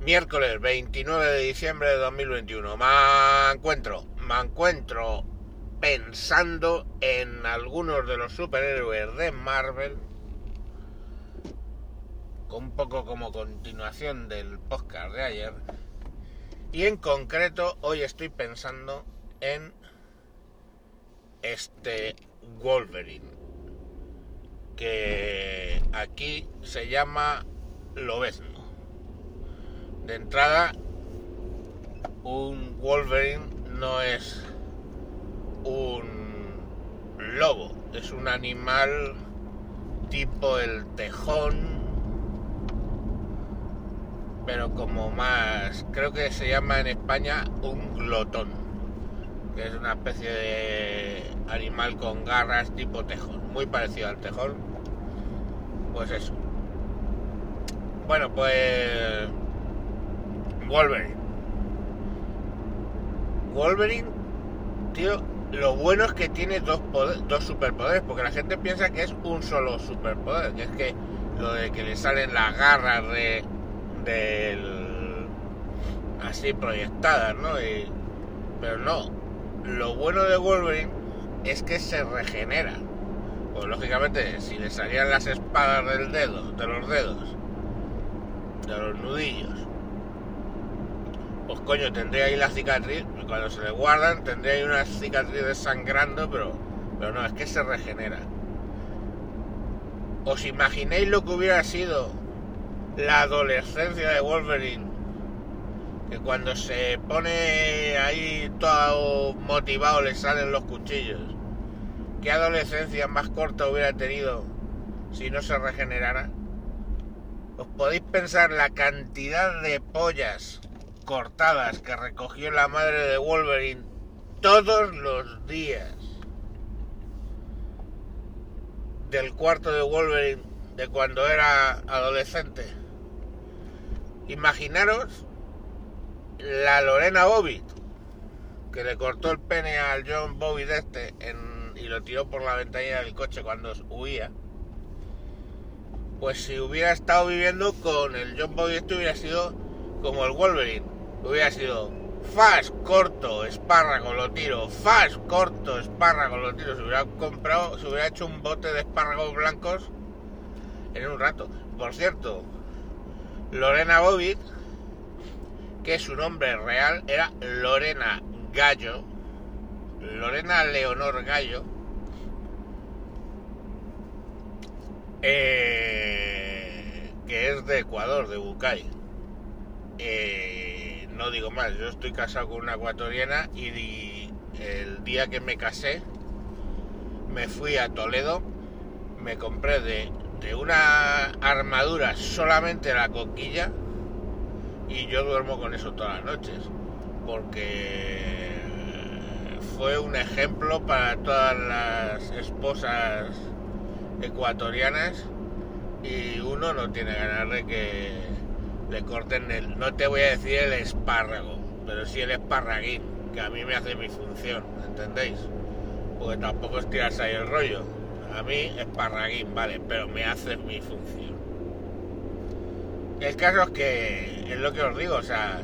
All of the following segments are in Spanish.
Miércoles 29 de diciembre de 2021. Me encuentro, me encuentro pensando en algunos de los superhéroes de Marvel. Un poco como continuación del podcast de ayer. Y en concreto, hoy estoy pensando en este Wolverine. Que aquí se llama Lobezno. De entrada, un Wolverine no es un lobo, es un animal tipo el tejón, pero como más, creo que se llama en España un glotón, que es una especie de animal con garras tipo tejón, muy parecido al tejón, pues eso. Bueno, pues Wolverine. Wolverine, tío, lo bueno es que tiene dos, dos superpoderes, porque la gente piensa que es un solo superpoder, que es que lo de que le salen las garras de del así proyectadas, ¿no? pero no, lo bueno de Wolverine es que se regenera. Pues lógicamente, si le salían las espadas del dedo, de los dedos, de los nudillos, pues coño, tendría ahí la cicatriz, cuando se le guardan tendría ahí una cicatriz desangrando, pero, pero no, es que se regenera. ¿Os imaginéis lo que hubiera sido la adolescencia de Wolverine? Que cuando se pone ahí todo motivado le salen los cuchillos. ¿Qué adolescencia más corta hubiera tenido si no se regenerara? ¿Os podéis pensar la cantidad de pollas cortadas que recogió la madre de Wolverine todos los días del cuarto de Wolverine de cuando era adolescente. Imaginaros la Lorena Bobbitt que le cortó el pene al John Bobbitt este y lo tiró por la ventanilla del coche cuando huía. Pues si hubiera estado viviendo con el John Bobbitt este hubiera sido como el Wolverine hubiera sido fast, corto, espárrago, lo tiro, fast, corto, espárrago, lo tiro. Se hubiera comprado, se hubiera hecho un bote de espárragos blancos en un rato. Por cierto, Lorena Bobbitt, que su nombre real era Lorena Gallo, Lorena Leonor Gallo, eh, que es de Ecuador, de Bucay. Eh, no digo más, yo estoy casado con una ecuatoriana y el día que me casé me fui a Toledo, me compré de, una armadura solamente la coquilla y yo duermo con eso todas las noches porque fue un ejemplo para todas las esposas ecuatorianas y uno no tiene ganas de que le corten el, no te voy a decir el espárrago, pero sí el esparraguín, que a mí me hace mi función, ¿entendéis? Porque tampoco es tirarse ahí el rollo. A mí esparraguín, vale, pero me hace mi función. El caso es que es lo que os digo, o sea,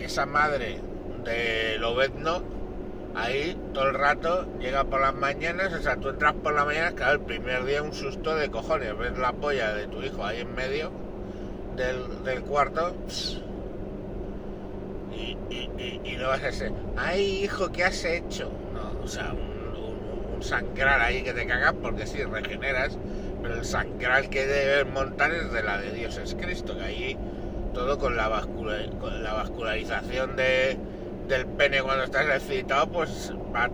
esa madre de Lobezno, ahí todo el rato llega por las mañanas, o sea, tú entras por la mañana, claro, el primer día un susto de cojones, ves la polla de tu hijo ahí en medio del, cuarto y, no vas a ser, ay hijo, ¿qué has hecho? No, o sea, un, sangrar ahí que te cagas porque si regeneras, pero el sangrar que debes montar es de la de Dios es Cristo, que ahí todo con la, con la vascularización de, del pene cuando estás excitado, pues va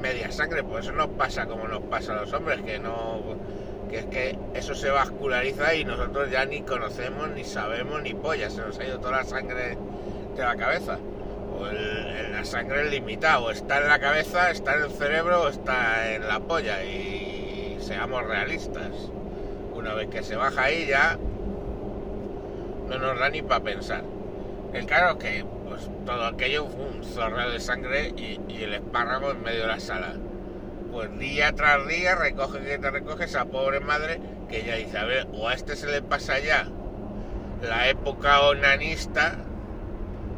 media sangre, pues eso no pasa como nos pasa a los hombres, que no que es que eso se vasculariza y nosotros ya ni conocemos, ni sabemos, ni polla, se nos ha ido toda la sangre de la cabeza. O la sangre es limitada, o está en la cabeza, está en el cerebro, o está en la polla. Y seamos realistas. Una vez que se baja ahí ya no nos da ni para pensar. El es que pues, todo aquello fue un zorreo de sangre y, y el espárrago en medio de la sala pues día tras día recoge que te recoge esa pobre madre que ya dice, a ver, o a este se le pasa ya la época onanista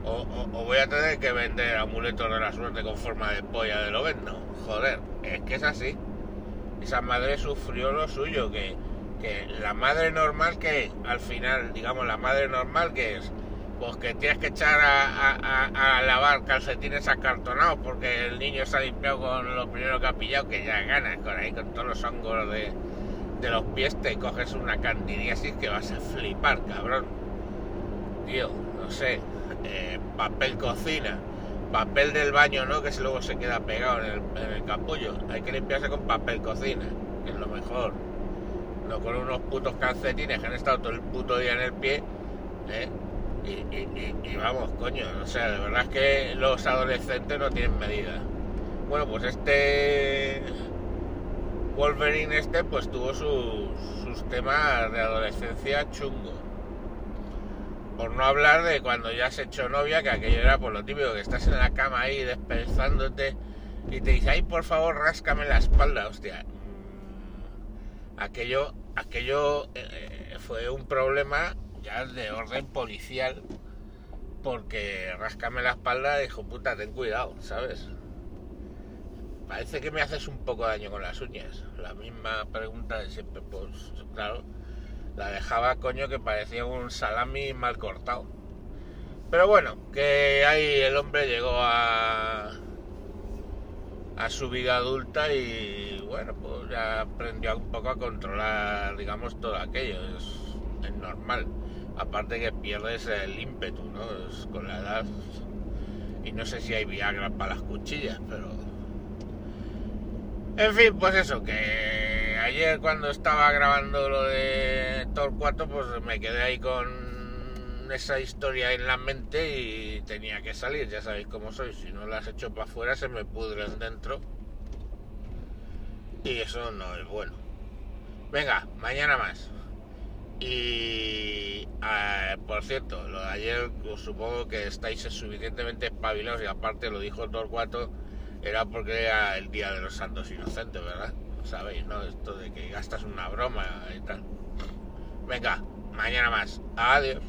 o, voy a tener que vender amuletos de la suerte con forma de polla de lo vendo. Joder, es que es así. Esa madre sufrió lo suyo, que, que la madre normal que al final, digamos, la madre normal que es, pues que tienes que echar a, lavar calcetines acartonados porque el niño se ha limpiado con lo primero que ha pillado, que ya ganas con ahí, con todos los hongos de, de los pies, te coges una así que vas a flipar, cabrón. Tío, no sé, eh, papel cocina, papel del baño, ¿no? Que luego se queda pegado en el, capullo. Hay que limpiarse con papel cocina, que es lo mejor. No con unos putos calcetines que han estado todo el puto día en el pie, ¿eh? Y, vamos, coño, o sea, de verdad es que los adolescentes no tienen medida. Bueno, pues este Wolverine este pues tuvo sus, sus temas de adolescencia chungo por no hablar de cuando ya has hecho novia, que aquello era por lo típico, que estás en la cama ahí despezándote y te dice, ay, por favor, ráscame la espalda, hostia. Mm, aquello, aquello eh, fue un problema de orden policial, porque ráscame la espalda, dijo, puta, ten cuidado, ¿sabes? Parece que me haces un poco de daño con las uñas. La misma pregunta de siempre, pues claro la dejaba, coño, que parecía un salami mal cortado. Pero bueno, que ahí el hombre llegó a, a su vida adulta y bueno, pues ya aprendió un poco a controlar, digamos, todo aquello. Es, normal. Aparte que pierdes el ímpetu, ¿no? con la edad. Y no sé si hay Viagra para las cuchillas, pero... En fin, pues eso, que ayer cuando estaba grabando lo de 4, pues me quedé ahí con esa historia en la mente y tenía que salir, ya sabéis cómo soy, si no las echo para afuera se me pudren dentro y eso no es bueno. Venga, mañana más. Y ah, por cierto, lo de ayer os supongo que estáis suficientemente espabilados y aparte lo dijo Thor 4 era porque era el día de los santos inocentes, ¿verdad? sabéis, ¿no? Esto de que gastas una broma y tal. Venga, mañana más. Adiós.